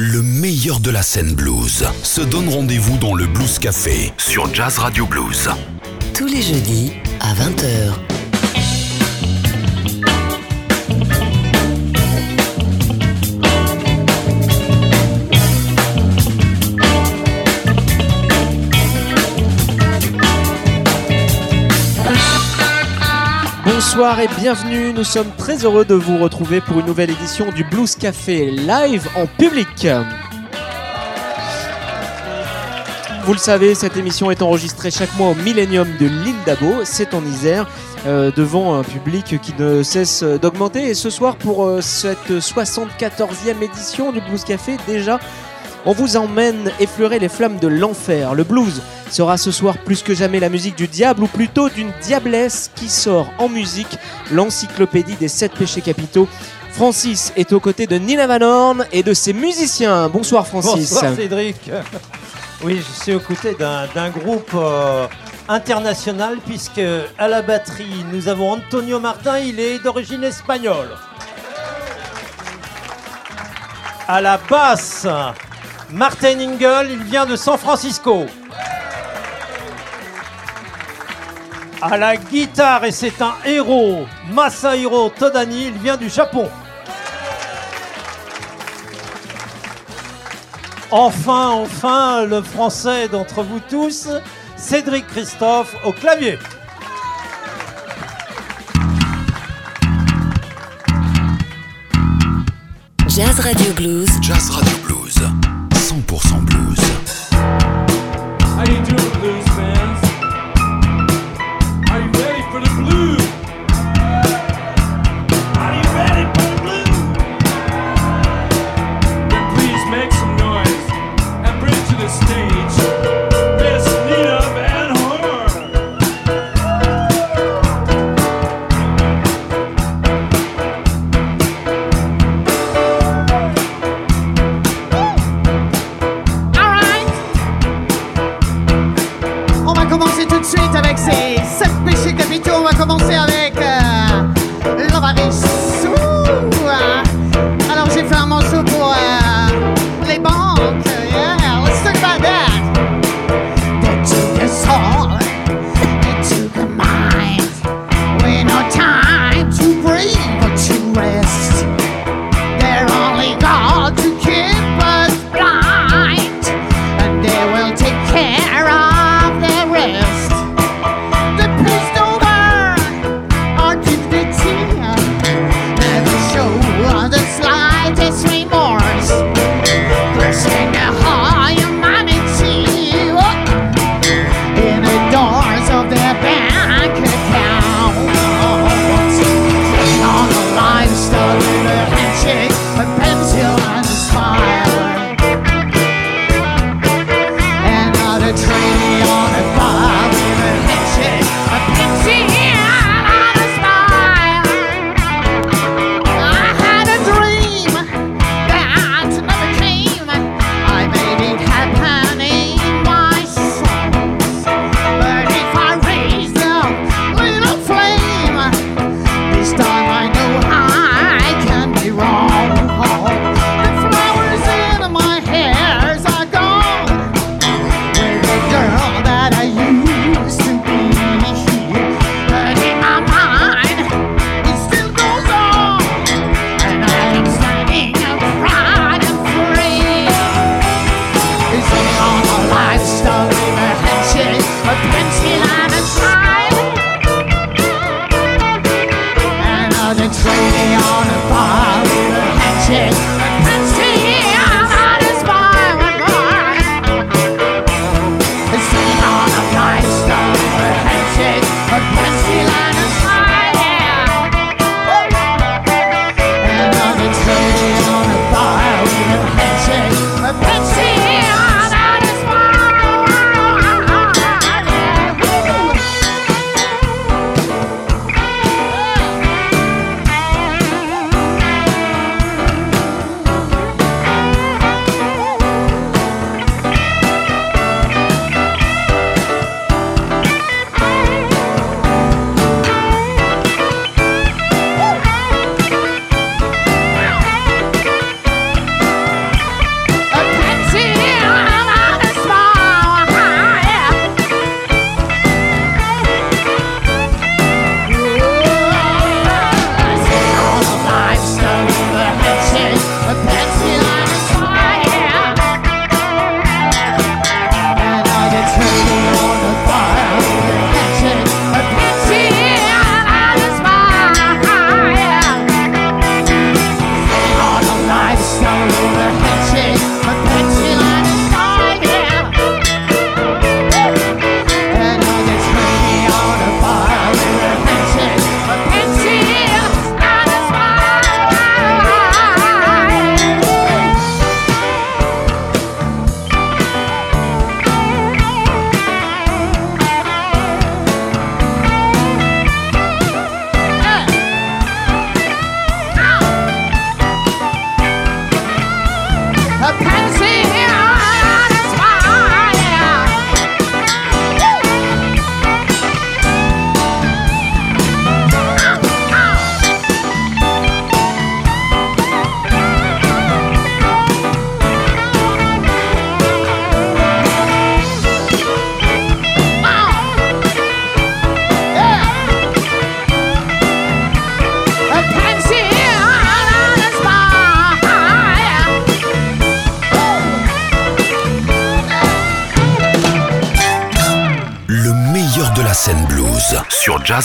Le meilleur de la scène blues se donne rendez-vous dans le Blues Café sur Jazz Radio Blues. Tous les jeudis à 20h. Bonsoir et bienvenue, nous sommes très heureux de vous retrouver pour une nouvelle édition du Blues Café live en public. Vous le savez, cette émission est enregistrée chaque mois au Millennium de l'île d'Abo, c'est en Isère, euh, devant un public qui ne cesse d'augmenter. Et ce soir, pour euh, cette 74e édition du Blues Café, déjà, on vous emmène effleurer les flammes de l'enfer. Le blues sera ce soir plus que jamais la musique du diable, ou plutôt d'une diablesse qui sort en musique l'encyclopédie des sept péchés capitaux. Francis est aux côtés de Nina Van Horn et de ses musiciens. Bonsoir Francis. Bonsoir Cédric. Oui, je suis aux côtés d'un groupe euh, international puisque à la batterie nous avons Antonio Martin, il est d'origine espagnole. À la basse, Martin Ingel, il vient de San Francisco. À la guitare, et c'est un héros, Masahiro Todani, il vient du Japon. Enfin, enfin, le français d'entre vous tous, Cédric Christophe au clavier. Jazz Radio Blues. Jazz Radio Blues, 100% blues.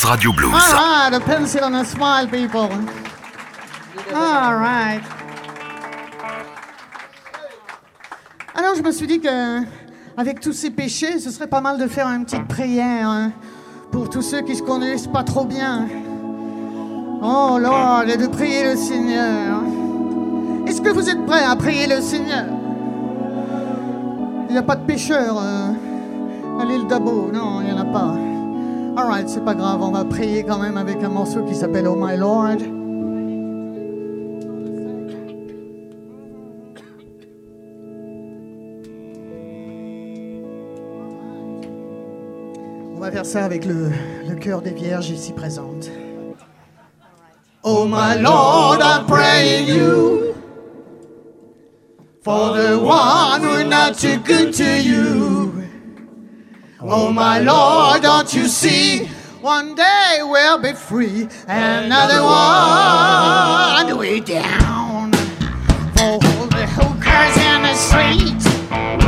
Radio Blues. All right, a pencil a smile, people. All right. Alors, je me suis dit que, avec tous ces péchés, ce serait pas mal de faire une petite prière hein, pour tous ceux qui se connaissent pas trop bien. Oh Lord, et de prier le Seigneur. Est-ce que vous êtes prêts à prier le Seigneur? Il n'y a pas de pécheurs euh, à l'île d'Abo, non, il n'y en a pas. Alright, c'est pas grave, on va prier quand même avec un morceau qui s'appelle Oh My Lord. On va faire ça avec le, le cœur des vierges ici présentes. Oh my Lord, I'm praying you for the one who's not too good to you. Oh, oh my Lord, don't you see? One day we'll be free, another one way down. For all the hookers in the street,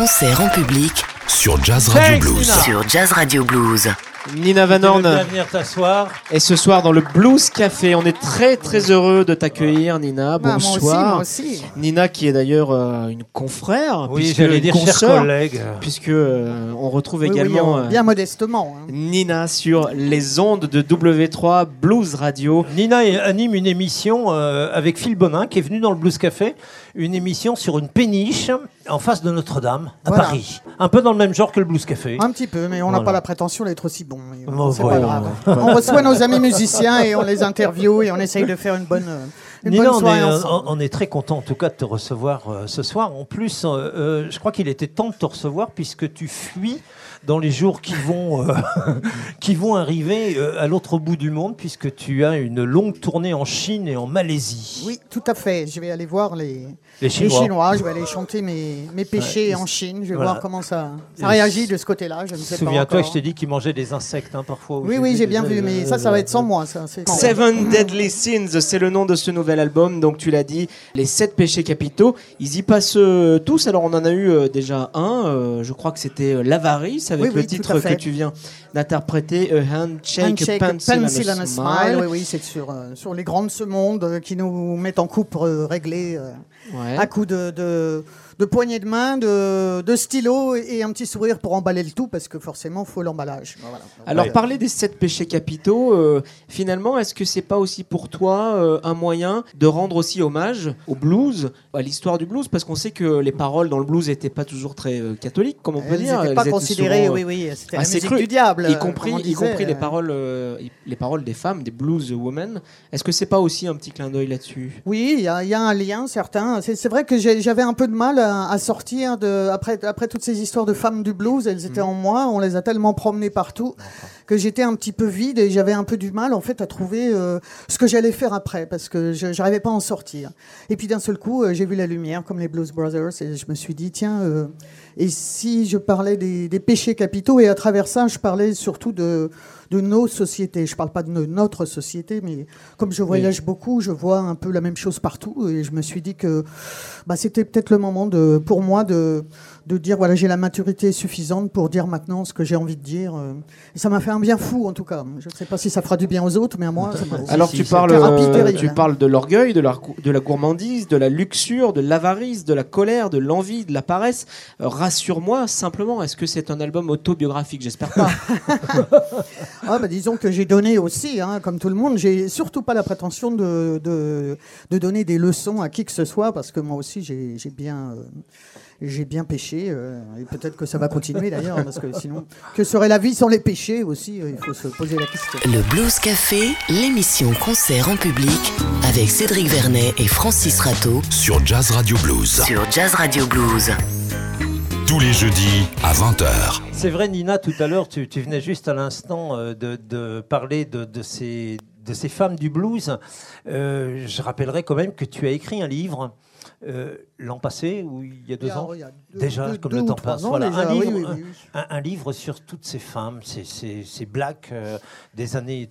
concert en public Sur Jazz Radio Thanks, Blues. Nina. sur Jazz Radio Blues. Nina Van Horn venir t'asseoir est ce soir dans le Blues Café. On est très très heureux de t'accueillir, Nina. Bah, moi aussi, Bonsoir. moi aussi. Nina qui est d'ailleurs euh, une confrère, Oui, j'allais une dire consoeur, collègues. puisque euh, on retrouve Oui, également euh, bien modestement. hein. Nina sur les ondes de W3 Blues Radio. Nina anime une émission euh, avec Phil Bonin qui est venu dans le Blues Café, une émission sur une péniche en face de Notre-Dame à Voilà. Paris. Un peu dans le même genre que le Blues Café. Un petit peu, mais on n'a Voilà. pas la prétention d'être aussi bon. mais, euh, Bon, c'est pas grave. On reçoit nos amis musiciens et on les interviewe et on essaye de faire une bonne, euh, une Nina, bonne on soirée est, euh, on est très content en tout cas de te recevoir euh, ce soir. En plus, euh, euh, je crois qu'il était temps de te recevoir puisque tu fuis dans les jours qui vont, euh, qui vont arriver euh, à l'autre bout du monde puisque tu as une longue tournée en Chine et en Malaisie. Oui, tout à fait. Je vais aller voir les, Les les Chinois. Je vais aller chanter mes, mes péchés Ouais. en Chine. Je vais Voilà. voir comment ça, réagit de ce côté-là. Je pas Souviens-toi je t'ai dit qu'ils mangeaient des insectes hein, parfois. Oui, oui, j'ai bien vu, mais ça, ça va être sans moi. Ça, Seven Deadly Sins, c'est le nom de ce nouvel album. Donc tu l'as dit, les sept péchés capitaux. Ils y passent euh, tous. Alors on en a eu euh, déjà un. euh, je crois que c'était euh, avec Oui, le oui, titre que tu viens d'interpréter, A Handshake, Handshake, Pencil, pencil and a and a Smile. Oui, oui, c'est sur, euh, sur les grands de ce monde euh, qui nous mettent en coupe euh, réglée euh, Ouais. à coups de, de, de poignées de main, de, de stylo et, un petit sourire pour emballer le tout parce que forcément, il faut l'emballage. Voilà. Alors Ouais. parler des sept péchés capitaux, euh, finalement, est-ce que c'est pas aussi pour toi euh, un moyen de rendre aussi hommage au blues, à l'histoire du blues, parce qu'on sait que les paroles dans le blues n'étaient pas toujours très euh, catholiques, comme on peut Elles dire. n'étaient pas Elles étaient considérées, oui, oui, c'était la musique crues, du diable. y compris, y les paroles, les paroles des femmes, des blues women. Est-ce que c'est pas aussi un petit clin d'œil là-dessus? Oui, il y, y a un lien certain. C'est vrai que j'avais un peu de mal à, à sortir de après après toutes ces histoires de femmes du blues. Elles étaient en moi. On les a tellement promenées partout que j'étais un petit peu vide et j'avais un peu du mal en fait à trouver euh, ce que j'allais faire après parce que je n'arrivais pas à en sortir. Et puis d'un seul coup, euh, j'ai vu la lumière comme les Blues Brothers et je me suis dit tiens. euh, et si je parlais des, des péchés capitaux et à travers ça, je parlais surtout de, de nos sociétés. Je parle pas de no- notre société, mais comme je voyage beaucoup, je vois un peu la même chose partout et je me suis dit que bah, c'était peut-être le moment de, pour moi de, de dire voilà j'ai la maturité suffisante pour dire maintenant ce que j'ai envie de dire. euh. Et ça m'a fait un bien fou en tout cas. Je ne sais pas si ça fera du bien aux autres, mais à moi. ça m'a- Alors si, tu c'est parles, euh, tu parles de l'orgueil, de la, gou- de la gourmandise, de la luxure, de l'avarice, de la colère, de l'envie, de la paresse. Euh, Rassure-moi simplement, est-ce que c'est un album autobiographique? J'espère pas. Ah, bah, disons que j'ai donné aussi, hein, comme tout le monde. J'ai surtout pas la prétention de, de, de donner des leçons à qui que ce soit, parce que moi aussi j'ai j'ai bien, euh, j'ai bien péché, euh, et peut-être que ça va continuer d'ailleurs, parce que sinon, que serait la vie sans les péchés aussi euh, Il faut se poser la question. Le Blues Café, l'émission concert en public avec Cédric Vernet et Francis Rateau Sur Jazz Radio Blues. sur Jazz Radio Blues. Tous les jeudis à 20h. C'est vrai, Nina, tout à l'heure, tu, tu venais juste à l'instant euh, de, de parler de, de ces, de ces femmes du blues. Euh, je rappellerai quand même que tu as écrit un livre euh, l'an passé, ou il y a deux Il y a- ans. a deux- Déjà, deux- comme deux le temps passe. Voilà, déjà, un, livre, oui, un- oui. un- un livre sur toutes ces femmes, ces, ces, ces blacks euh, des années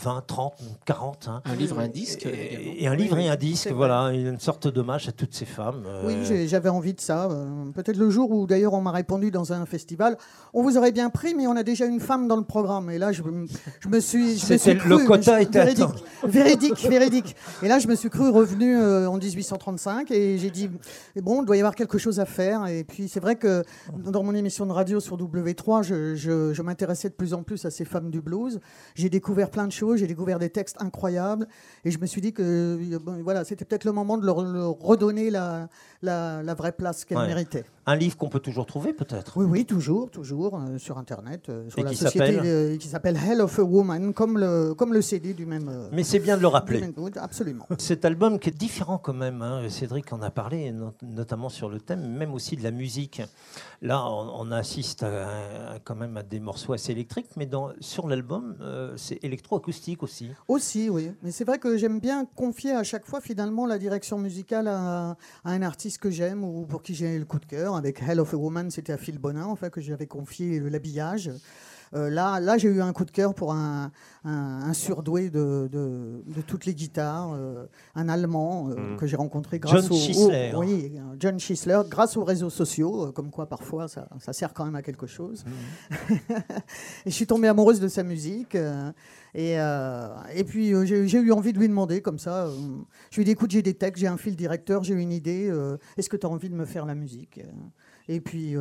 20, 30, 40. hein. un livre, un disque. Et, et un livre et un disque, voilà, une sorte d'hommage à toutes ces femmes. Oui, euh, j'ai- j'avais envie de ça. euh, Peut-être le jour où, d'ailleurs, on m'a répondu dans un festival, on vous aurait bien pris, mais on a déjà une femme dans le programme. Et là, je, me- je me suis, je me C'était- suis cru, le quota je- était véridique, atteint. véridique, véridique. Et là, je me suis cru revenu euh, en 1835 et j'ai dit, bon, il doit y avoir quelque chose à faire. Et puis, c'est vrai que dans mon émission de radio sur W3, je, je- je m'intéressais de plus en plus à ces femmes du blues. J'ai découvert plein de choses, j'ai découvert des textes incroyables. Et je me suis dit que euh, bon, voilà, c'était peut-être le moment de leur, leur redonner la, la, la vraie place qu'elles Ouais. méritaient. Un livre qu'on peut toujours trouver, peut-être. Oui, oui, toujours, toujours, euh, sur Internet, euh, sur Et la qui société s'appelle euh, qui s'appelle Hell of a Woman, comme le, comme le CD du même. Mais c'est bien de le rappeler. même- absolument. Cet album qui est différent quand même, hein, Cédric en a parlé, not- notamment sur le thème, même aussi de la musique. Là, on, on assiste à, à- quand même à des morceaux assez électriques, mais dans, sur l'album, c'est aussi. Oui. Mais c'est vrai que j'aime bien confier à chaque fois finalement la direction musicale à, à un artiste que j'aime ou pour qui j'ai le coup de cœur. Avec Hell of a Woman, c'était à Phil Bonin, enfin, que j'avais confié l'habillage. Euh, là, là j'ai eu un coup de cœur pour un, un, un surdoué de, de, de toutes les guitares, euh, un Allemand euh, Mm. que j'ai rencontré grâce John au, Schisler. au- oui, John Schisler, grâce aux réseaux sociaux, comme quoi parfois ça, ça sert quand même à quelque chose. Mm. et je suis tombée amoureuse de sa musique. et, euh, et puis euh, j'ai eu envie de lui demander comme ça. euh, je lui ai dit écoute, j'ai des textes, j'ai un fil directeur, j'ai une idée. Est-ce que tu as envie de me faire la musique? Et puis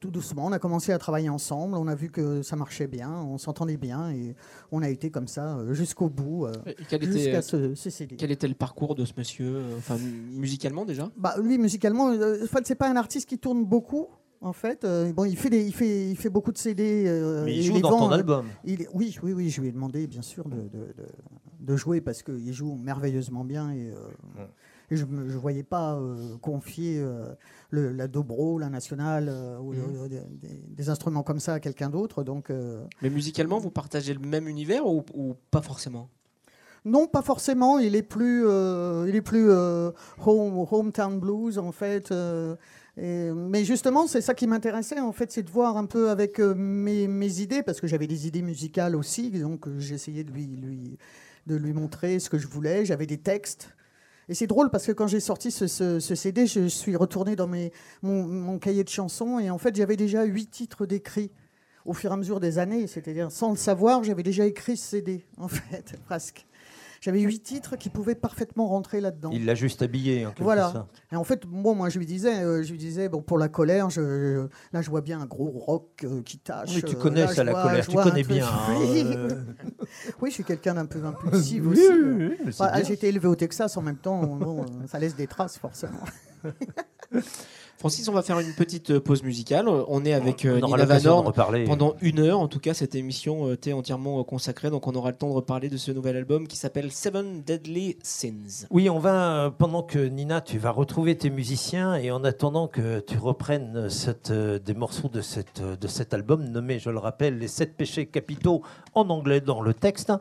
tout doucement, on a commencé à travailler ensemble. On a vu que ça marchait bien, on s'entendait bien et on a été comme ça euh, jusqu'au bout, euh, Quel était, jusqu'à ce, ce CD. quel était le parcours de ce monsieur euh, Enfin, musicalement déjà? Bah, lui, musicalement, euh, en fait, c'est pas un artiste qui tourne beaucoup. En fait, Euh, bon, il fait des, il fait, il fait beaucoup de CD. euh, Mais il joue les dans vend, ton euh, album. Il oui, oui, oui, je lui ai demandé bien sûr de, de, de- de jouer parce qu'il joue merveilleusement bien et, euh, et je ne voyais pas euh, confier euh, le- la dobro, la nationale euh, ou le- des, instruments comme ça à quelqu'un d'autre. Donc Mais musicalement, vous partagez le même univers ou, ou pas forcément? Non, pas forcément. Il est plus, euh, il est plus euh, home, hometown blues en fait. euh, et- mais justement, c'est ça qui m'intéressait en fait, c'est de voir un peu avec mes, mes idées parce que j'avais des idées musicales aussi, donc j'essayais de lui, lui, de lui montrer ce que je voulais. J'avais des textes. Et c'est drôle parce que quand j'ai sorti ce, CD, je suis retourné dans mon cahier de chansons et en fait j'avais déjà huit titres d'écrits au fur et à mesure des années. C'est-à-dire sans le savoir, j'avais déjà écrit ce CD en fait, presque. J'avais huit titres qui pouvaient parfaitement rentrer là-dedans. Il l'a juste habillé, en Voilà. sorte. Et en fait, moi, moi, je lui disais, euh, je lui disais, bon, pour la colère, je, je- là, je vois bien un gros rock euh, qui tâche. Oui, tu euh, connais là, ça, la vois- colère. Tu connais bien. hein, Oui. je suis quelqu'un d'un peu impulsif oui, aussi. oui, oui, bien. J'ai été élevé au Texas en même temps, bon, ça laisse des traces forcément. Francis, on va faire une petite euh, pause musicale. On est avec euh, On aura Nina pendant une heure. En tout cas, cette émission euh, t'est entièrement euh, consacrée. Donc, on aura le temps de reparler de ce nouvel album qui s'appelle Seven Deadly Sins. Oui, on va, euh, pendant que Nina, tu vas retrouver tes musiciens et en attendant que tu reprennes cette, euh, des morceaux de, cette, euh, de cet album nommé, je le rappelle, Les Sept Péchés Capitaux en anglais dans le texte,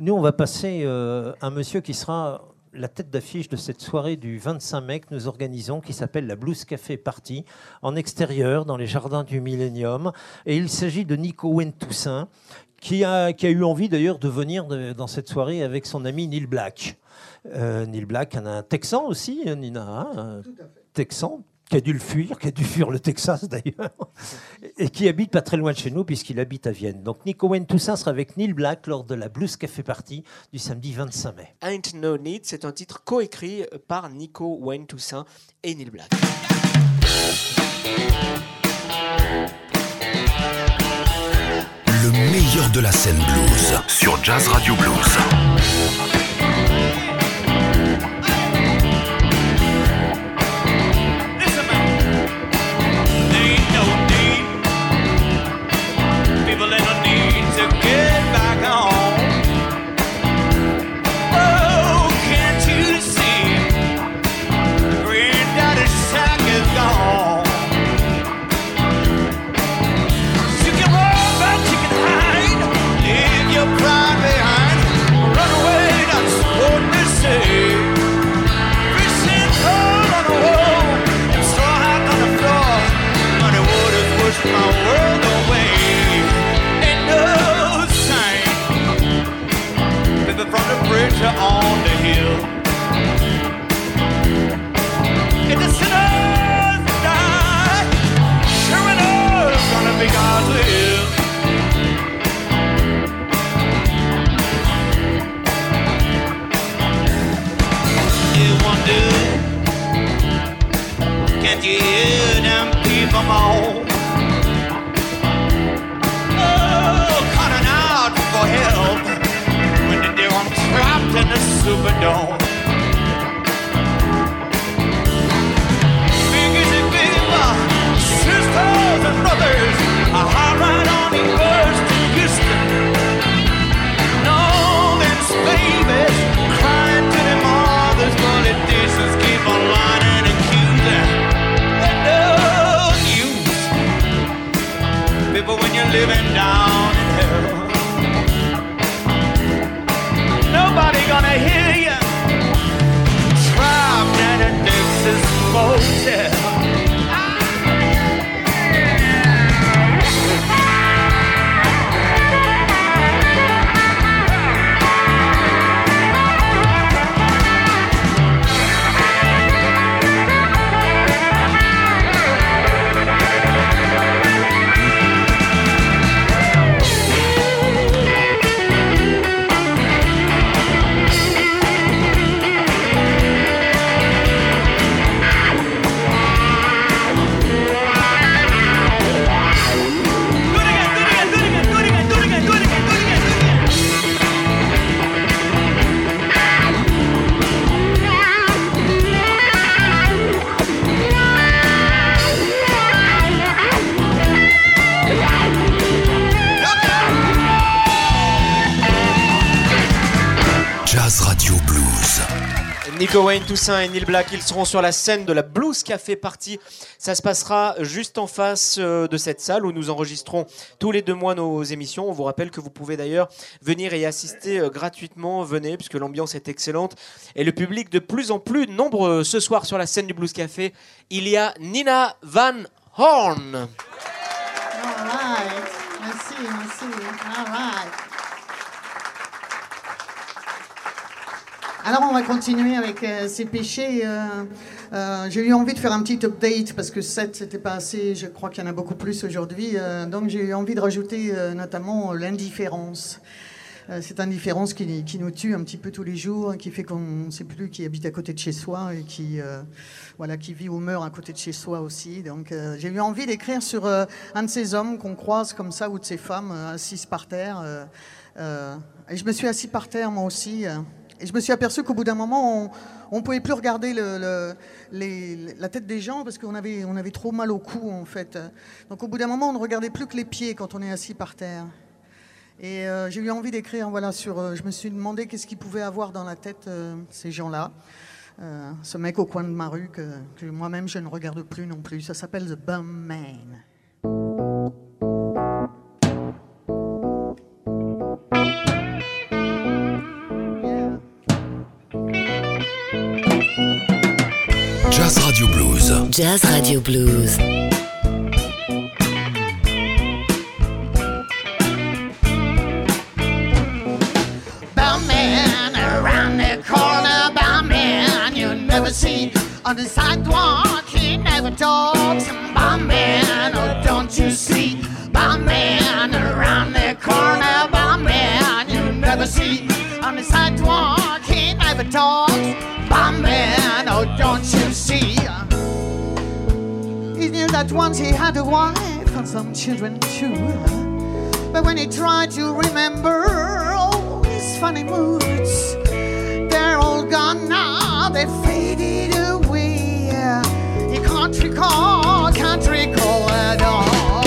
nous, on va passer euh, un monsieur qui sera la tête d'affiche de cette soirée du 25 mai que nous organisons qui s'appelle la Blues Café Party en extérieur dans les jardins du Millennium. Et il s'agit de Nico Wen Toussaint qui a, qui a eu envie d'ailleurs de venir de- dans cette soirée avec son ami Neil Black. Euh, Neil Black, un, un Texan aussi, hein, Nina, hein, un Texan qui a dû le fuir, qui a dû fuir le Texas d'ailleurs, et qui habite pas très loin de chez nous puisqu'il habite à Vienne. Donc Nico Wen Toussaint sera avec Neil Black lors de la Blues Café Party du samedi 25 mai. Ain't No Need, c'est un titre coécrit par Nico Wayne Toussaint et Neil Black. Le meilleur de la scène blues sur Jazz Radio Blues. Toussaint et Neil Black, ils seront sur la scène de la Blues Café Party. Ça se passera juste en face euh, de cette salle où nous enregistrons tous les deux mois nos émissions. On vous rappelle que vous pouvez d'ailleurs venir y assister euh, gratuitement. Venez, puisque l'ambiance est excellente et le public de plus en plus nombreux. Ce soir sur la scène du Blues Café, il y a Nina Van Horn. All. Merci, merci. Alors on va continuer avec euh, ces péchés. euh, euh, j'ai eu envie de faire un petit update parce que 7 c'était pas assez, je crois qu'il y en a beaucoup plus aujourd'hui. donc j'ai eu envie de rajouter notamment l'indifférence. Cette indifférence qui, nous tue un petit peu tous les jours, qui fait qu'on ne sait plus qui habite à côté de chez soi et qui, voilà, qui vit ou meurt à côté de chez soi aussi. Donc j'ai eu envie d'écrire sur un de ces hommes qu'on croise comme ça ou de ces femmes assises par terre. et je me suis assis par terre moi aussi. Et je me suis aperçu qu'au bout d'un moment, on ne pouvait plus regarder la tête des gens parce qu'on avait, on avait trop mal au cou en fait. Donc au bout d'un moment, on ne regardait plus que les pieds quand on est assis par terre. Et euh, j'ai eu envie d'écrire, voilà, sur. euh, je me suis demandé qu'est-ce qu'ils pouvaient avoir dans la tête euh, ces gens-là. Ce mec au coin de ma rue que moi-même je ne regarde plus non plus. Ça s'appelle The Bum Man. Jazz Radio Blues. Bum man around the corner, bum man oh, you never see on the sidewalk. He never talks. Bum man, oh don't you see? Bum man around the corner, bum man you never see on the sidewalk. He never talks. That once he had a wife and some children too. But when he tried to remember all his funny moods, they're all gone now, they faded away. He can't recall, can't recall at all.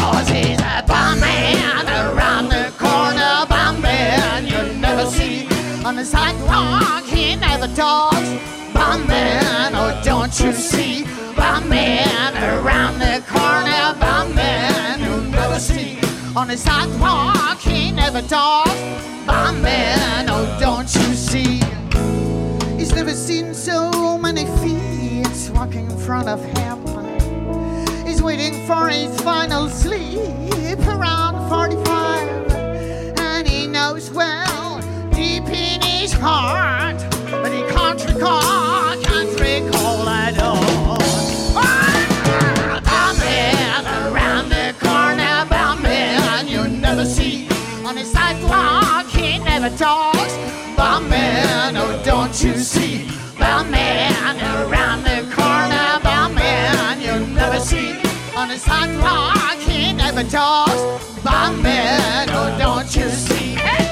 Cause he's a bum man around the corner, bum man you'll never see. On the sidewalk, he never talks. Bum man, oh, don't you see? Bum man around the corner, bum man you never see. On the sidewalk, he never talks. Bum man, oh, don't you see? He's never seen so many feet walking in front of him. He's waiting for his final sleep around 45. And he knows well, deep in his heart, but he can't recall, he never oh, don't you see? Bowman around the corner, Bowman you never see. On the sidewalk, he never talks. Bowman, oh, don't you see? Hey!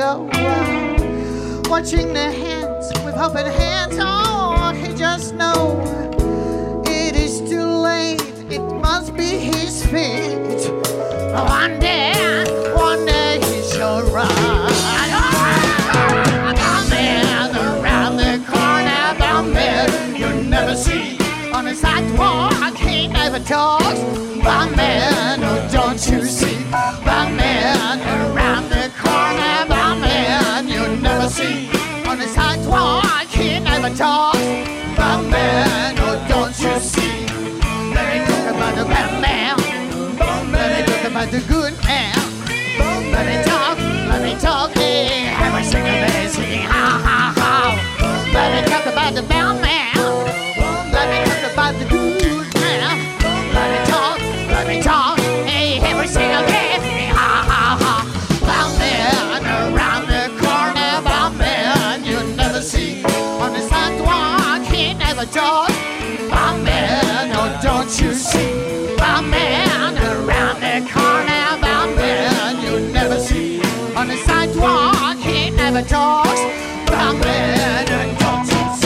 Go, watching the hands with open hands, oh, he just know it is too late. It must be his fate. One day, one day he shall see. On the sidewalk, he never talks. Bum man, oh, don't you see? Bum man, around talks about men and daughters.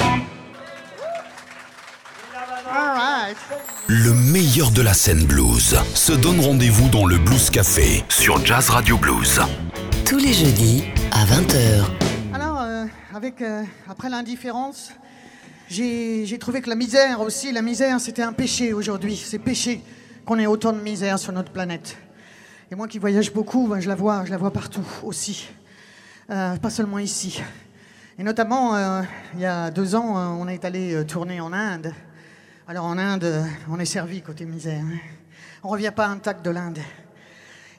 All right. Le meilleur de la scène blues se donne rendez-vous dans le Blues Café sur Jazz Radio Blues. Tous les jeudis à 20h. Alors, euh, avec, euh, après l'indifférence, j'ai j'ai trouvé que la misère aussi, la misère, c'était un péché aujourd'hui. C'est péché qu'on ait autant de misère sur notre planète. Et moi qui voyage beaucoup, ben, je la vois, je la vois partout aussi. Euh, pas seulement ici. Et notamment, euh, il y a deux ans, euh, on est allé tourner en Inde. Alors en Inde, on est servi côté misère. hein. On revient pas intact de l'Inde.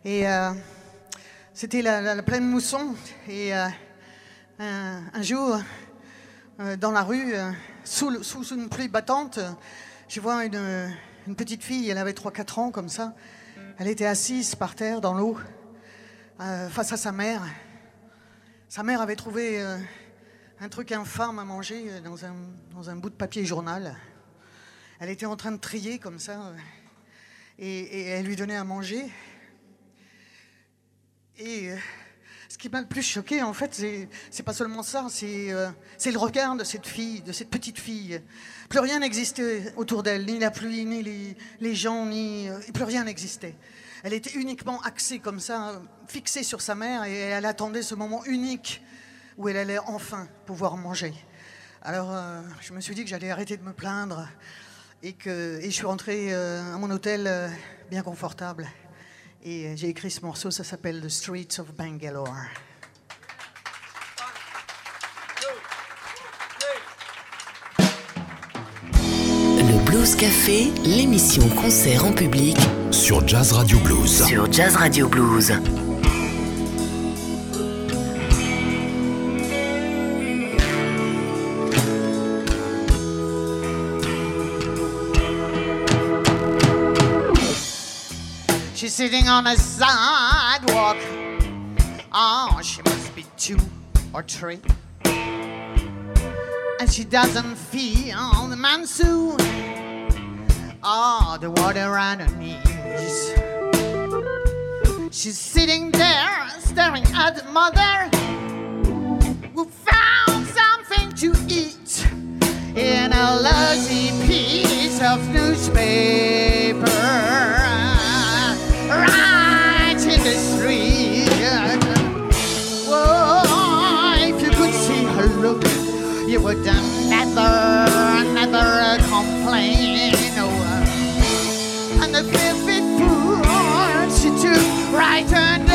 Et c'était la, la- pleine mousson. Et un, jour, dans la rue, sous, une pluie battante, je vois une, petite fille, elle avait 3-4 ans comme ça. Elle était assise par terre dans l'eau, face à sa mère. Sa mère avait trouvé euh, un truc infâme à manger euh, dans un, bout de papier journal. Elle était en train de trier comme ça, euh, et, elle lui donnait à manger. Et ce qui m'a le plus choqué, en fait, c'est, pas seulement ça, c'est, le regard de cette fille, de cette petite fille. Plus rien n'existait autour d'elle, ni la pluie, ni les, gens, ni. plus rien n'existait. Elle était uniquement axée comme ça, fixée sur sa mère, et elle attendait ce moment unique où elle allait enfin pouvoir manger. Alors, euh, je me suis dit que j'allais arrêter de me plaindre et que je suis rentré euh, à mon hôtel euh, bien confortable. Et j'ai écrit ce morceau, ça s'appelle The Streets of Bangalore. Le Blues Café, l'émission concert en public Sur Jazz Radio Blues. sur Jazz Radio Blues. She's sitting on a sidewalk. Oh, she must be two or three. And she doesn't feel the monsoon. Oh, the water around her knees. She's sitting there staring at the mother who found something to eat in a lousy piece of newspaper right in the street. Whoa, if you could see her look, you would never took right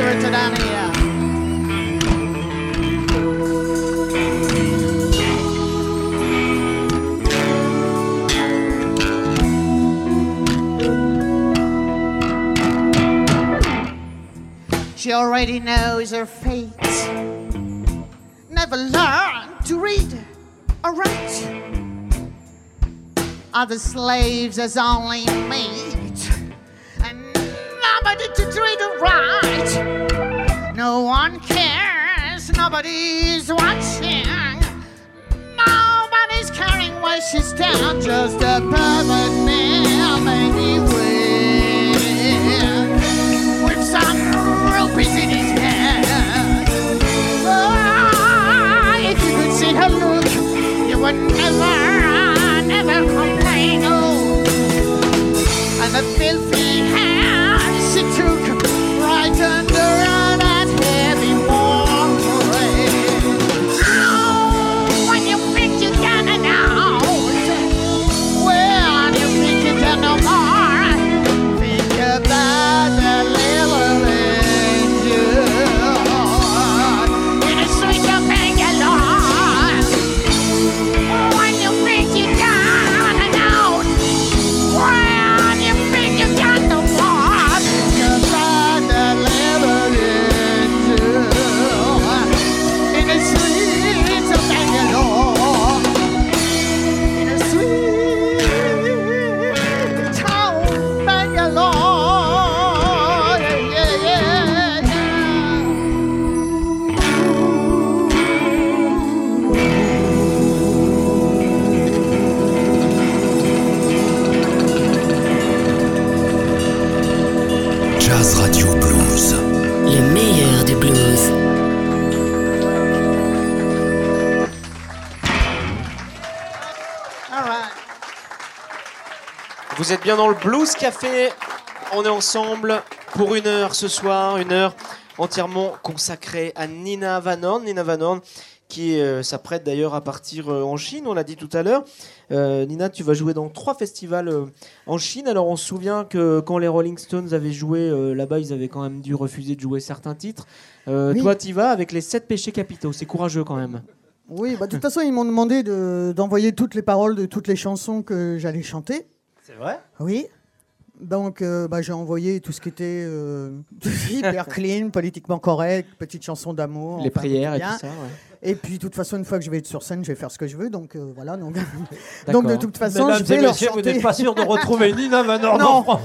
down here. She already knows her fate. Never learned to read or write. Other slaves as only meat, and nobody to treat her right. No one cares, nobody's watching. Nobody's caring where she's down, just a pervert man, maybe with some rupees in his hand. Ah, if you could see her look, you would never, never complain. Oh, and the filthy hands Vous êtes bien dans le Blues Café. On est ensemble pour une heure ce soir, une heure entièrement consacrée à Nina Van Horn. Nina Van Horn qui euh, s'apprête d'ailleurs à partir euh, en Chine, on l'a dit tout à l'heure. Euh, Nina, tu vas jouer dans trois festivals en Chine. Alors on se souvient que quand les Rolling Stones avaient joué là-bas, ils avaient quand même dû refuser de jouer certains titres. Oui. Toi, tu vas avec les sept péchés capitaux. C'est courageux quand même. Oui, bah, de toute façon, ils m'ont demandé de- d'envoyer toutes les paroles de toutes les chansons que j'allais chanter. C'est vrai? Oui. Donc, euh, bah, j'ai envoyé tout ce qui était euh, hyper clean, politiquement correct, petite chanson d'amour. les enfin, prières et tout ça. ouais. Et puis, de toute façon, une fois que je vais être sur scène, je vais faire ce que je veux. Donc, euh, voilà. Donc, de toute façon, Mesdames je vais et leur messieurs, vous n'êtes pas sûr de retrouver Nina Van Non.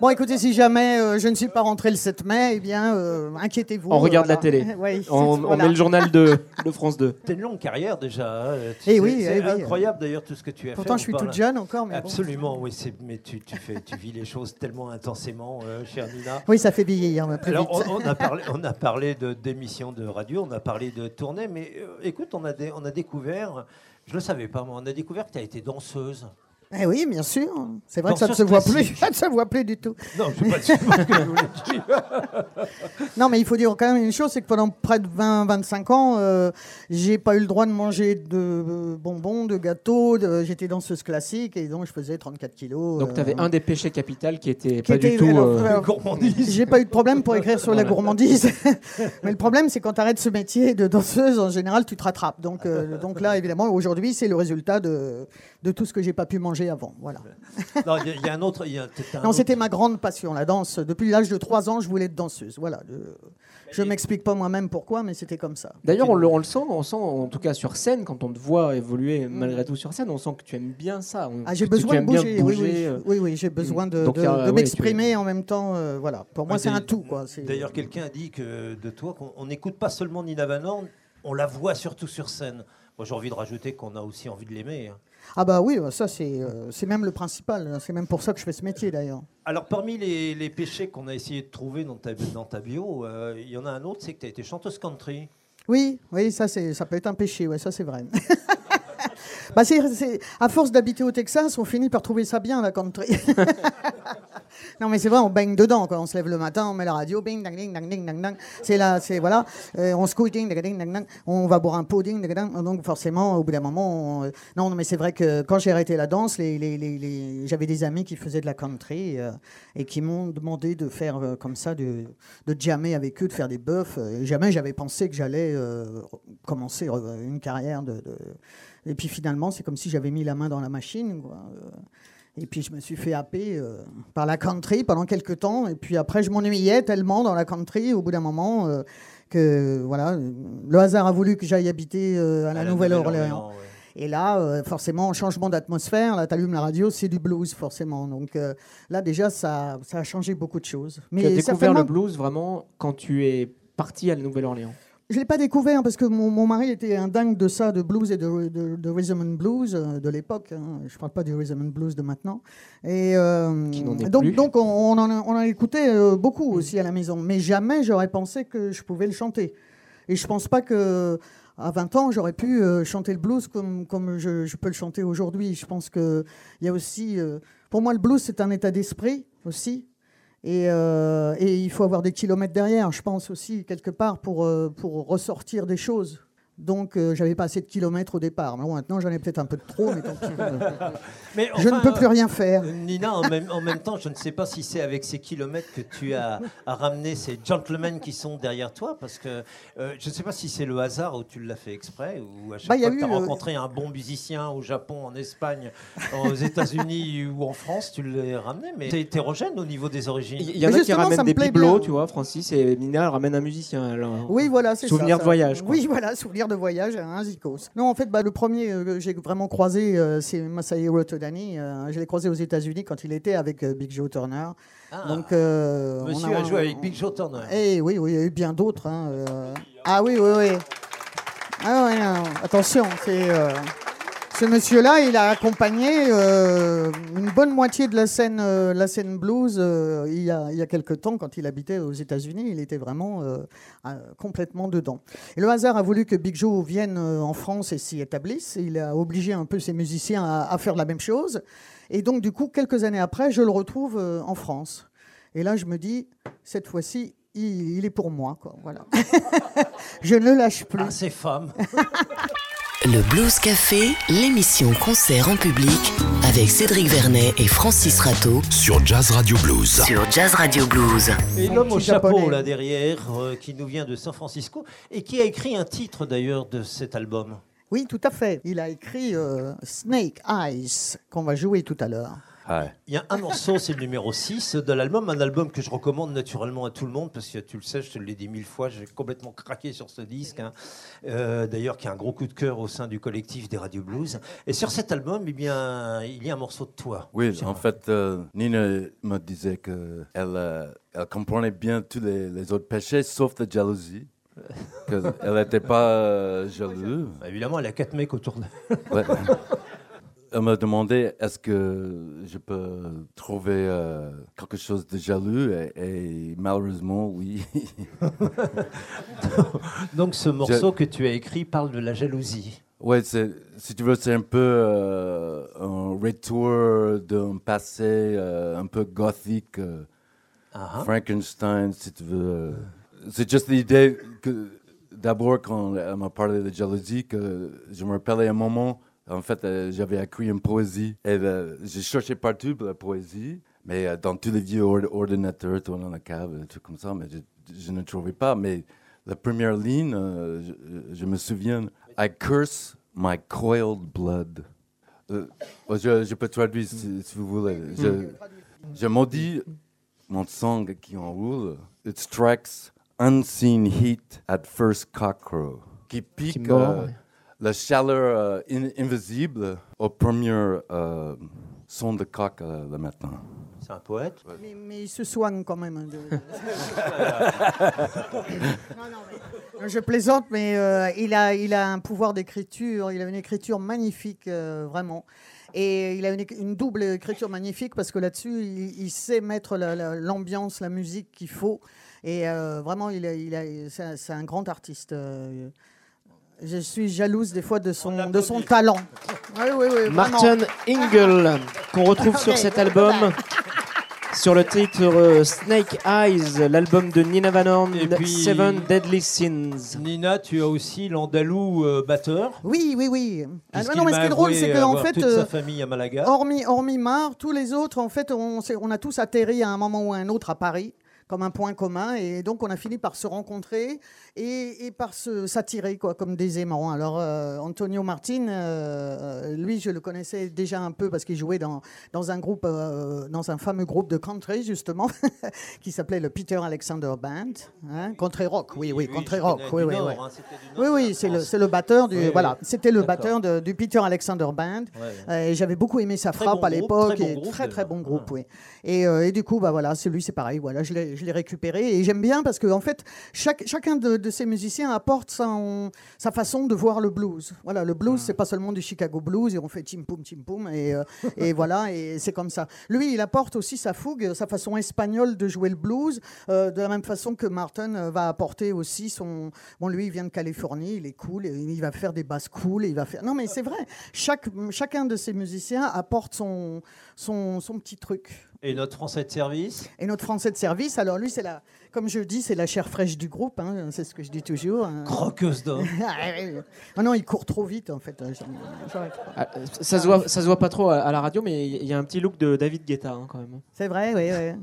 Bon, écoutez, si jamais euh, je ne suis pas rentré le 7 mai, eh bien, euh, inquiétez-vous. On regarde la télé. Oui, On, on voilà. met le journal de, de France 2. C'est une longue carrière déjà. hein. Tu Eh oui, c'est eh oui. incroyable d'ailleurs tout ce que tu as fait. Pourtant, je suis toute jeune encore, mais bon. Absolument, oui. c'est- Mais tu, tu fais, tu vis les choses tellement intensément, euh, chère Nina. Oui, ça fait vieillir hein, plus Alors, vite. on, on a parlé, on a parlé de d'émissions de radio, on a parlé de tournées, mais euh, écoute, on a, on a découvert, je le savais pas, moi, on a découvert que tu as été danseuse. Eh oui, bien sûr. C'est vrai que ça ne se voit plus. Ça ne se voit plus du tout. Non, je sais pas c'est que je voulais dire. Non, mais il faut dire quand même une chose, c'est que pendant près de 20-25 ans, euh, j'ai pas eu le droit de manger de euh, bonbons, de gâteaux. de- J'étais danseuse classique et donc je faisais 34 kilos. Donc euh, tu avais un des péchés capitaux qui était qui pas était- du tout. alors, euh, alors, Gourmandise. J'ai pas eu de problème pour écrire sur la gourmandise. Mais le problème, c'est quand tu arrêtes ce métier de danseuse, en général, tu te rattrapes. Donc, euh, donc là, évidemment, aujourd'hui, c'est le résultat de, de tout ce que j'ai pas pu manger avant. Voilà. Non, il y, y a un autre. y a- un Non, autre- c'était ma grande passion, la danse. Depuis l'âge de 3 ans, je voulais être danseuse. Voilà. Le- Je m'explique pas moi-même pourquoi, mais c'était comme ça. D'ailleurs, on le, on le sent, on sent en tout cas sur scène, quand on te voit évoluer malgré tout sur scène, on sent que tu aimes bien ça. on- Ah, j'ai que tu besoin de bien bouger. oui, oui, bouger, euh. oui, oui, j'ai besoin de, Donc, de- de ouais, m'exprimer en même temps. euh, voilà. Pour moi, c'est un tout. Quoi. C'est- D'ailleurs, quelqu'un a dit que de toi, qu'on on n'écoute pas seulement Nina Van Horn, on la voit surtout sur scène. Moi, j'ai envie de rajouter qu'on a aussi envie de l'aimer. hein. Ah bah oui, ça c'est euh, c'est même le principal. C'est même pour ça que je fais ce métier d'ailleurs. Alors, parmi les, les péchés qu'on a essayé de trouver dans ta, dans ta bio, euh, il y en a un autre, c'est que tu as été chanteuse country. Oui, oui, ça c'est ça peut être un péché. Ouais, ça c'est vrai. Bah, c'est, c'est- à force d'habiter au Texas, on finit par trouver ça bien, la country. non, mais c'est vrai, on baigne dedans. Quand on se lève le matin, on met la radio, bing, dang, ding, dang, ding, dang, dang. C'est là, c'est voilà. Euh, on se couche, ding, dang, ding, dang, dang. On va boire un pot, ding, dang, dang. Donc, forcément, au bout d'un moment, on- euh, non, non, mais c'est vrai que quand j'ai arrêté la danse, les, les- les- les- j'avais des amis qui faisaient de la country euh, et qui m'ont demandé de faire euh, comme ça, de, de jammer avec eux, de faire des. Et jamais j'avais pensé que j'allais euh, commencer euh, une carrière de, de- Et puis finalement, c'est comme si j'avais mis la main dans la machine. quoi. Euh, Et puis je me suis fait happer euh, par la country pendant quelques temps. Et puis après, je m'ennuyais tellement dans la country au bout d'un moment euh, que voilà, le hasard a voulu que j'aille habiter euh, à la, Nouvelle-Orléans. ouais. Et là, euh, forcément, changement d'atmosphère. Là, tu allumes la radio, c'est du blues, forcément. Donc euh, là, déjà, ça, ça a changé beaucoup de choses. Tu as découvert certainement- le blues vraiment quand tu es parti à la Nouvelle-Orléans? Je l'ai pas découvert parce que mon, mon mari était un dingue de ça, de blues et de, de, de rhythm and blues euh, de l'époque. hein. Je parle pas du rhythm and blues de maintenant. Et euh, donc, plus. donc on, on en a, on en écoutait euh, beaucoup aussi à la maison, mais jamais j'aurais pensé que je pouvais le chanter. Et je pense pas que à 20 ans j'aurais pu euh, chanter le blues comme comme je, je peux le chanter aujourd'hui. Je pense que il y a aussi, euh, pour moi, le blues c'est un état d'esprit aussi. Et, euh, et il faut avoir des kilomètres derrière, je pense aussi, quelque part, pour, euh, pour ressortir des choses. Donc, euh, j'avais pas assez de kilomètres au départ. Mais bon, maintenant, j'en ai peut-être un peu de trop, mais tant pis. Mais Je ne peux plus rien faire. euh, Nina, en même, en même temps, je ne sais pas si c'est avec ces kilomètres que tu as, as ramené ces gentlemen qui sont derrière toi, parce que euh, je ne sais pas si c'est le hasard ou tu l'as fait exprès, ou à chaque Bah, fois que tu as rencontré un bon musicien au Japon, en Espagne, aux États-Unis ou en France, tu l'as ramené, mais c'est hétérogène au niveau des origines. Il y en a qui ramènent des bibelots, bien. tu vois, Francis, et Nina, elle ramène un musicien. alors. Oui, voilà, c'est ça. Souvenir de voyage, quoi. Oui, voilà, souvenir de voyage à un zikos. Non, en fait, bah, le premier euh, que j'ai vraiment croisé, euh, c'est Masahiro Todani. Euh, je l'ai croisé aux États-Unis quand il était avec Big Joe Turner. Ah, Donc, monsieur on a joué avec Big Joe Turner. Eh oui, oui, il y a eu bien d'autres. hein. Ah oui, oui, oui. Ah non, attention, c'est. Ce monsieur-là, il a accompagné euh, une bonne moitié de la scène, euh, la scène blues euh, il, y a, il y a quelque temps, quand il habitait aux États-Unis. Il était vraiment complètement dedans. Et le hasard a voulu que Big Joe vienne en France et s'y établisse. Il a obligé un peu ses musiciens à, à faire la même chose. Et donc, du coup, quelques années après, je le retrouve en France. Et là, je me dis, cette fois-ci, il, il est pour moi. Quoi. Voilà. je ne lâche plus. Ah, ces femmes. Le Blues Café, l'émission concert en public avec Cédric Vernet et Francis Rateau Sur Jazz Radio Blues. sur Jazz Radio Blues. Et l'homme au chapeau là derrière, euh, qui nous vient de San Francisco, et qui a écrit un titre d'ailleurs de cet album. Oui, tout à fait. Il a écrit euh, Snake Eyes, qu'on va jouer tout à l'heure. Il y a un morceau, c'est le numéro 6 de l'album, un album que je recommande naturellement à tout le monde, parce que tu le sais, je te l'ai dit mille fois, j'ai complètement craqué sur ce disque, hein. Euh, d'ailleurs qui a un gros coup de cœur au sein du collectif des Radio Blues. Et sur cet album, eh bien, il y a un morceau de toi. Oui, en fait, euh, Nina me disait qu'elle elle comprenait bien tous les, les autres péchés, sauf la jalousie. Qu'elle n'était pas euh, jalouse. Bah, évidemment, elle a quatre mecs autour de Ouais. Elle m'a demandé est-ce que je peux trouver euh, quelque chose de jaloux? Et, et malheureusement, oui. Donc ce morceau que tu as écrit parle de la jalousie. c'est- si tu veux, c'est un peu euh, un retour d'un passé euh, un peu gothique. Ah. Frankenstein, si tu veux. C'est juste l'idée que, d'abord, quand elle m'a parlé de jalousie, que je me rappelais un moment, en fait, euh, j'avais écrit une poésie. Et euh, j'ai cherché partout pour la poésie, mais euh, dans tous les vieux ord- ordinateurs, tout dans la cave, des trucs comme ça, mais je, je ne trouvais pas. Mais la première ligne, euh, je, je me souviens, I curse my coiled blood. Euh, je, je peux traduire si, si vous voulez. Je, maudis mon sang qui enroule. It strikes unseen heat at first cockcrow. Qui pique mord, euh, ouais. La chaleur euh, in- invisible au premier euh, son de coq euh, le matin. C'est un poète? Mais, mais il se soigne quand même. hein, de- Non, non, mais- je plaisante, mais euh, il, a, il a un pouvoir d'écriture, il a une écriture magnifique, euh, vraiment. Et il a une, double écriture magnifique parce que là-dessus, il, il sait mettre la- la- l'ambiance, la, musique qu'il faut. Et euh, vraiment, il a, il a, c'est un- c'est un grand artiste. Je suis jalouse des fois de son, de son talent. Oui, oui, oui. vraiment. Martin Ingle, qu'on retrouve sur cet album. Sur le titre euh, Snake Eyes, l'album de Nina Van Horn, Et puis- Seven Deadly Sins. Nina, tu as aussi l'andalou euh, batteur. Oui, oui, oui. Ah, puisqu'il non, mais ce m'a qui est drôle, avoué c'est qu'en avoir fait, toute euh, sa famille à Malaga. hormis, hormis Mar, tous les autres, en fait, on, s'est- on a tous atterri à un moment ou à un autre à Paris comme un point commun et donc on a fini par se rencontrer et, et par se s'attirer quoi comme des aimants alors euh, Antonio Martin euh, lui je le connaissais déjà un peu parce qu'il jouait dans, dans un groupe euh, dans un fameux groupe de country justement qui s'appelait le Peter Alexander Band hein, country rock oui oui, country rock oui oui, Nord, oui. hein, Oui, c'est le, le batteur du. Voilà, c'était le batteur de- du Peter Alexander Band. Ouais. Euh, et j'avais beaucoup aimé sa Très frappe bon à l'époque. très bon et groupe, très, bon groupe, Ah. oui. Et, euh, et du coup, bah voilà, celui, c'est pareil. Voilà, je l'ai je l'ai récupéré. Et j'aime bien parce que, en fait, chaque, chacun de, de ces musiciens apporte son- sa façon de voir le blues. Voilà, le blues, c'est pas seulement du Chicago blues et on fait tim poum, tim poum. Et, euh, et voilà, et c'est comme ça. Lui, il apporte aussi sa fougue, sa façon espagnole de jouer le blues, euh, de la même façon que Martin euh, va apporter aussi son. Bon, lui, il vient de Californie, il est cool, et il va faire des basses cool, et il va faire. Non, mais c'est vrai. Chaque, chacun de ces musiciens apporte son, son, son petit truc. Et notre français de service? Et notre français de service, alors lui, c'est la, comme je dis, c'est la chair fraîche du groupe. hein, c'est ce que je dis toujours. hein. Croqueuse d'homme. Ah. Ah non, il court trop vite en fait. Pas. Ah, ça, se voit, ça se voit pas trop à, à la radio, mais il y a un petit look de David Guetta hein, quand même. C'est vrai, oui, oui.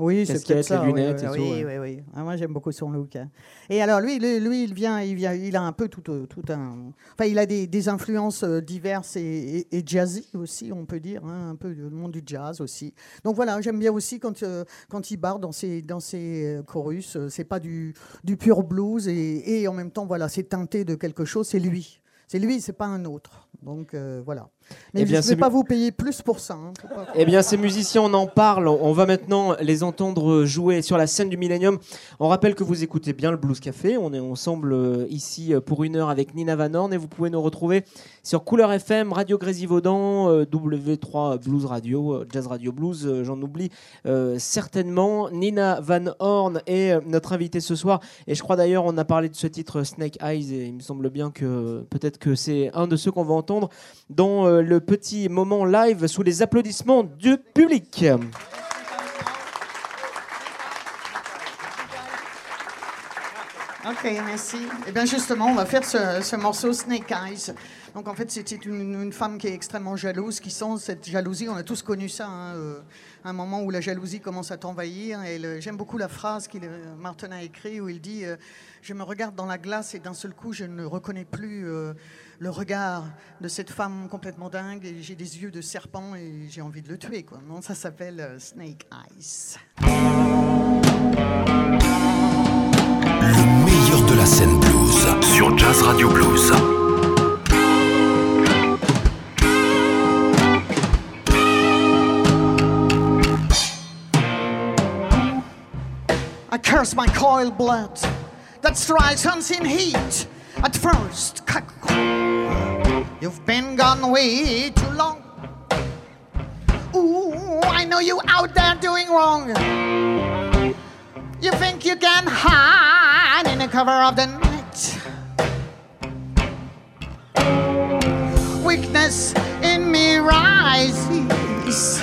Oui, c'est peut-être ça. lunettes oui, et oui, tout, oui. Ah, moi, j'aime beaucoup son look. hein. Et alors, lui, lui, lui, il vient, il vient, il a un peu tout, euh, tout un. Enfin, il a des, des influences euh, diverses et, et, et jazzy aussi, on peut dire, hein, un peu le monde du jazz aussi. Donc voilà, j'aime bien aussi quand euh, quand il barre dans ses dans ses chorus, c'est pas du du pur blues et, et en même temps, voilà, c'est teinté de quelque chose. C'est lui. C'est lui, c'est pas un autre. Donc euh, voilà. Mais Eh bien, je ne vais pas vous payer plus pour ça. hein. Pas- Eh bien, ces musiciens, on en parle. On va maintenant les entendre jouer sur la scène du Millennium. On rappelle que vous écoutez bien le Blues Café. On est ensemble euh, ici euh, pour une heure avec Nina Van Horn et vous pouvez nous retrouver sur Couleur FM, Radio Grésivaudan, euh, W3 Blues Radio, Jazz Radio Blues. J'en oublie euh, certainement. Nina Van Horn est notre invitée ce soir. Et je crois d'ailleurs, on a parlé de ce titre Snake Eyes et il me semble bien que peut-être que c'est un de ceux qu'on va entendre dans euh, le petit moment live sous les applaudissements du public. Ok, merci. Eh bien, justement, on va faire ce, ce morceau Snake Eyes. Donc, en fait, c'était une, femme qui est extrêmement jalouse, qui sent cette jalousie. On a tous connu ça, hein, euh, un moment où la jalousie commence à t'envahir. Et j'aime beaucoup la phrase que Martin a écrite où il dit euh, Je me regarde dans la glace et d'un seul coup, je ne reconnais plus euh, le regard de cette femme complètement dingue. Et j'ai des yeux de serpent et j'ai envie de le tuer. Quoi. Non, ça s'appelle euh, Snake Eyes. Le meilleur de la scène blues sur Jazz Radio Blues. I curse my coiled blood that strikes unseen heat. At first, you've been gone way too long. Ooh, I know you out there doing wrong. You think you can hide in the cover of the night. Weakness in me rises.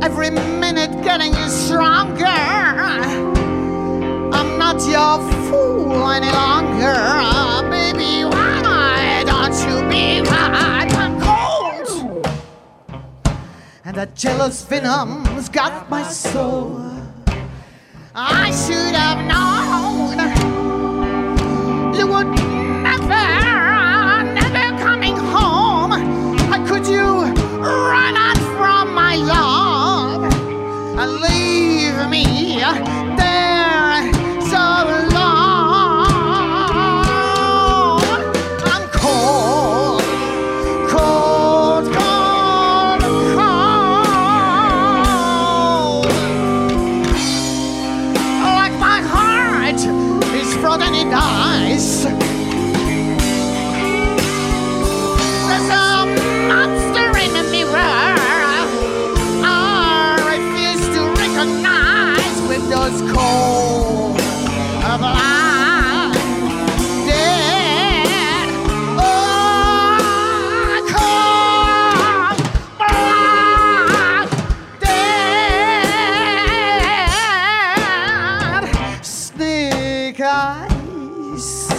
Every minute getting you stronger. I'm not your fool any longer. That jealous venom's got my soul. I should have known magic eyes.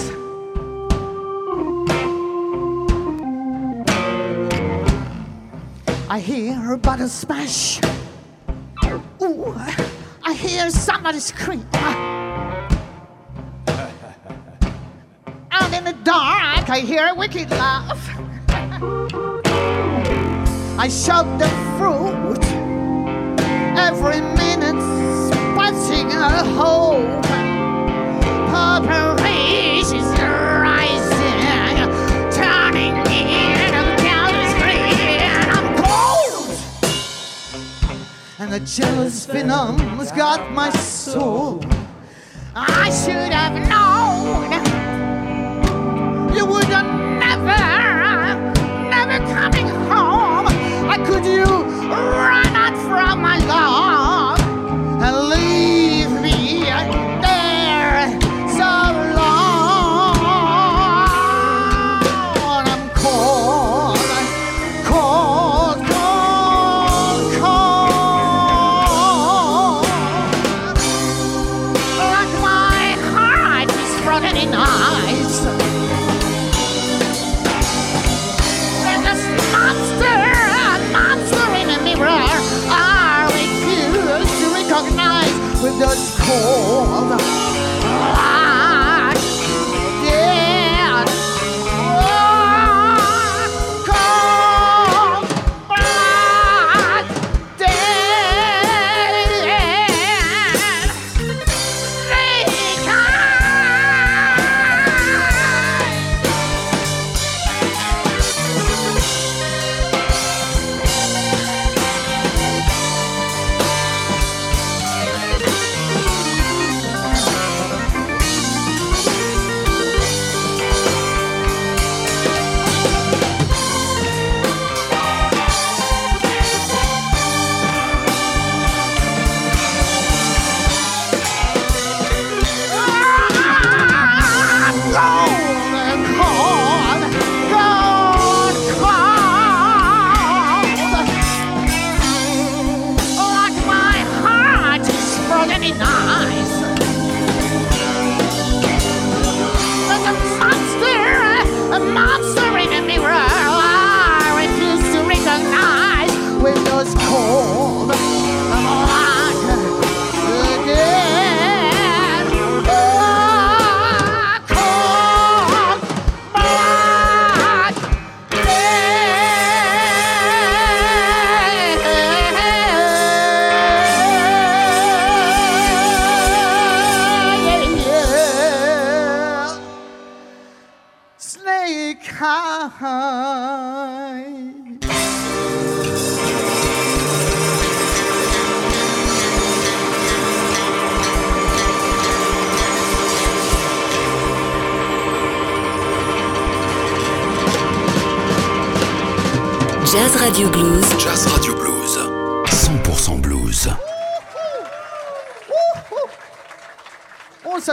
I hear a bottle smash. Ooh, I hear somebody scream. Out in the dark, I hear a wicked laugh. I shout the fruit every minute, spitting a hole the jealous venom's got my soul. I should have known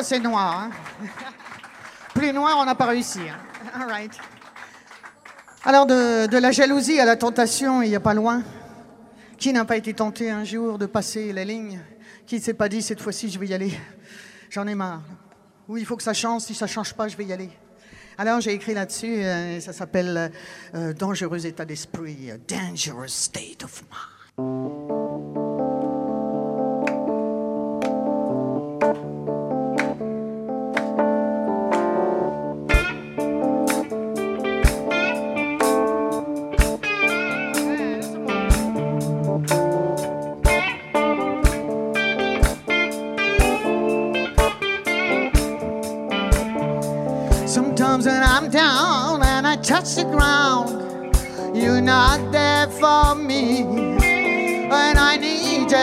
c'est noir. hein. Plus noir, on n'a pas réussi. hein. Alors, de, la jalousie à la tentation, il n'y a pas loin. Qui n'a pas été tenté un jour de passer la ligne Qui ne s'est pas dit cette fois-ci, je vais y aller? J'en ai marre. Oui, il faut que ça change. Si ça change pas, je vais y aller. Alors, j'ai écrit là-dessus. euh, ça s'appelle euh, Dangereux état d'esprit. Dangerous state of mind.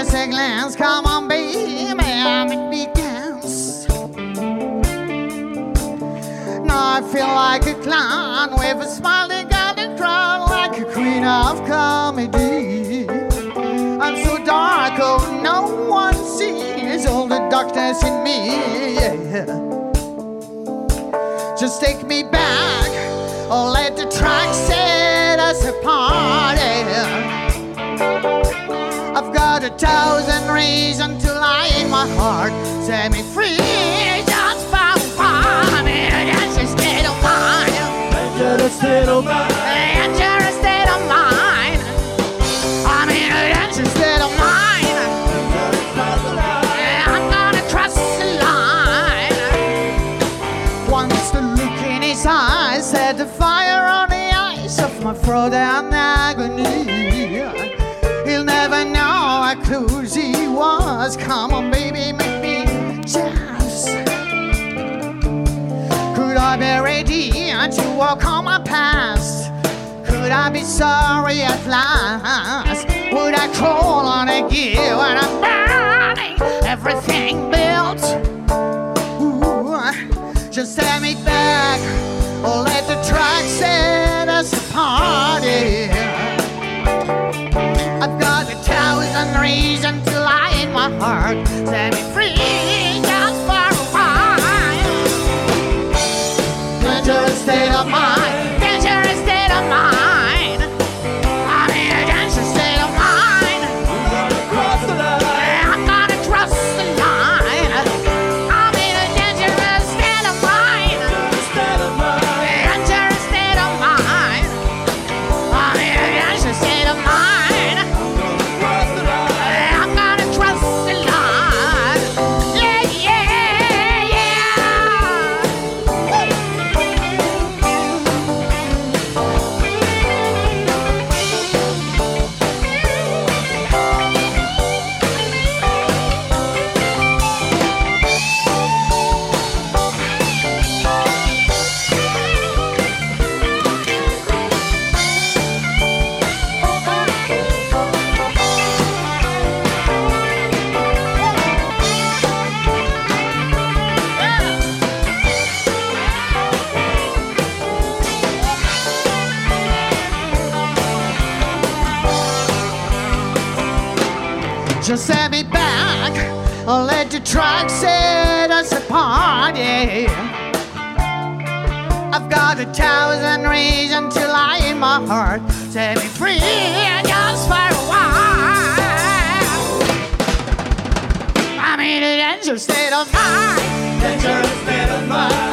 Just a glance, come on, baby, make me dance. Now I feel like a clown with a smiling golden crown, like a queen of comedy. I'm so dark, oh, no one sees all the darkness in me. Yeah. Just take me back, or let the track set us apart. I've got a thousand reasons to lie in my heart. Set me free, just found fun. That's a state of mind. State of mind. State of mind. I that's a state of mind. I'm gonna cross the line. Once the look in his eyes set the fire on the ice of my agony. Was. Come on, baby, make me jealous. Could I be ready to walk on my past? Could I be sorry at last? Would I crawl on a gear when I'm burning everything built? Ooh, just send me back or let the track set us apart. yeah. Thousand reasons to lie in my heart. Set me free just for a while. Dangerous state of mind. Truck set us apart. Yeah. I've got a thousand reasons to lie in my heart. Set me free just for a while. I'm in a dangerous state of mind. Dangerous state of mind.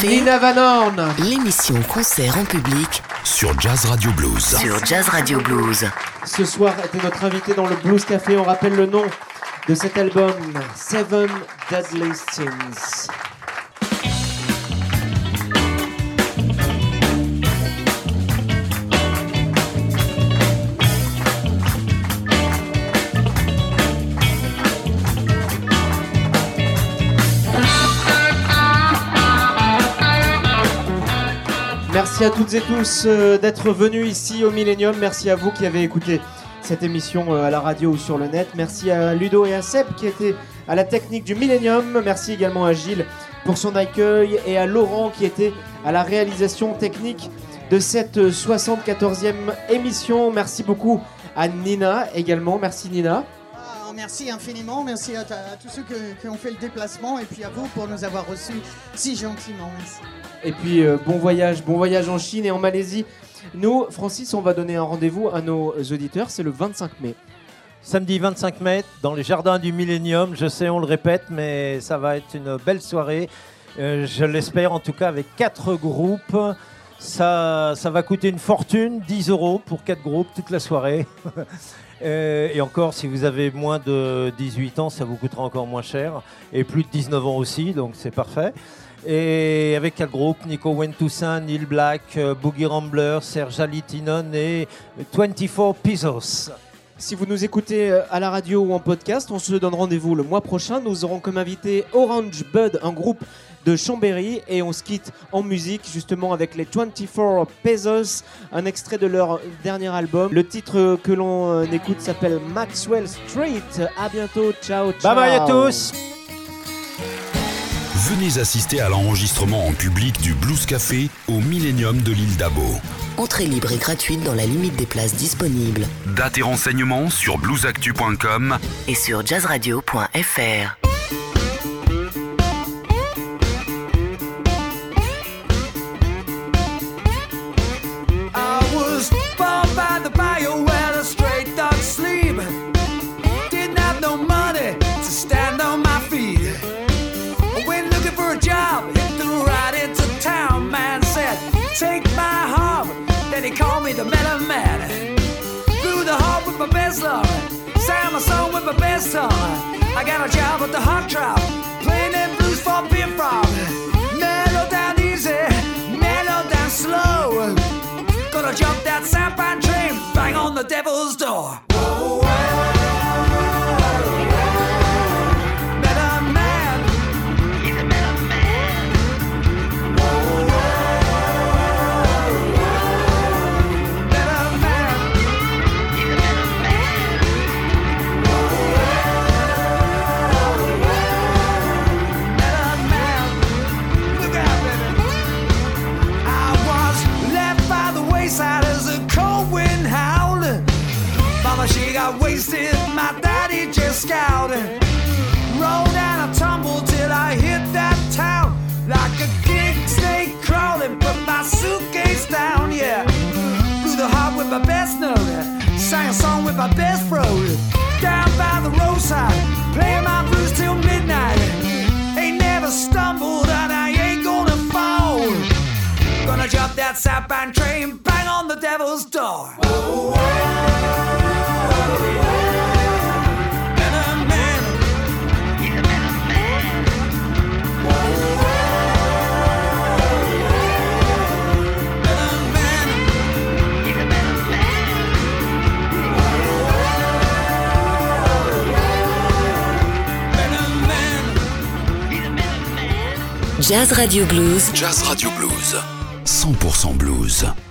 Café, Nina Van Horn. l'émission concert en public Sur Jazz Radio Blues. sur Jazz Radio Blues. Ce soir était notre invité dans le Blues Café. On rappelle le nom de cet album, Seven Deadly Sins. Merci à toutes et tous euh, d'être venus ici au Millennium. Merci à vous qui avez écouté cette émission euh, à la radio ou sur le net. Merci à Ludo et à Seb qui étaient à la technique du Millennium. Merci également à Gilles pour son accueil et à Laurent qui était à la réalisation technique de cette euh, 74e émission. Merci beaucoup à Nina également. Merci Nina. Merci infiniment, merci à, tous ceux qui ont fait le déplacement et puis à vous pour nous avoir reçus si gentiment. Merci. Et puis euh, bon voyage, bon voyage en Chine et en Malaisie. Nous, Francis, on va donner un rendez-vous à nos auditeurs. C'est le 25 mai. Samedi 25 mai, dans les jardins du Millennium. Je sais, on le répète, mais ça va être une belle soirée. Euh, je l'espère, en tout cas, avec quatre groupes. Ça, ça va coûter une fortune, 10 euros pour quatre groupes toute la soirée. Euh, et encore, si vous avez moins de 18 ans, ça vous coûtera encore moins cher. Et plus de 19 ans aussi, donc c'est parfait. Et avec quel groupe? Nico Wentoussaint, Neil Black, euh, Boogie Rambler, Serge Litinen et 24 Pisos. Si vous nous écoutez euh, à la radio ou en podcast, on se donne rendez-vous le mois prochain. Nous aurons comme invité Orange Bud, un groupe de Chambéry, et on se quitte en musique justement avec les 24 Pesos, un extrait de leur dernier album. Le titre que l'on euh, écoute s'appelle Maxwell Street. À bientôt, ciao, ciao. Bye bye à tous Venez assister à l'enregistrement en public du Blues Café au Millennium de l'île d'Abo. Entrée libre et gratuite dans la limite des places disponibles Date et renseignements sur bluesactu.com. et sur jazzradio.fr. my. Sang my song with my best song. I got a job at the hot trap. Playing them blues for beer frog. Mellow down easy, mellow down slow. Gonna jump that sampan train, bang on the devil's door. Bro. Down by the roadside, playing my blues till midnight. Ain't never stumbled and I ain't gonna fall. Gonna jump that southbound train, bang on the devil's door. Melon Jazz Radio Blues Jazz Radio Blues. 100% blues.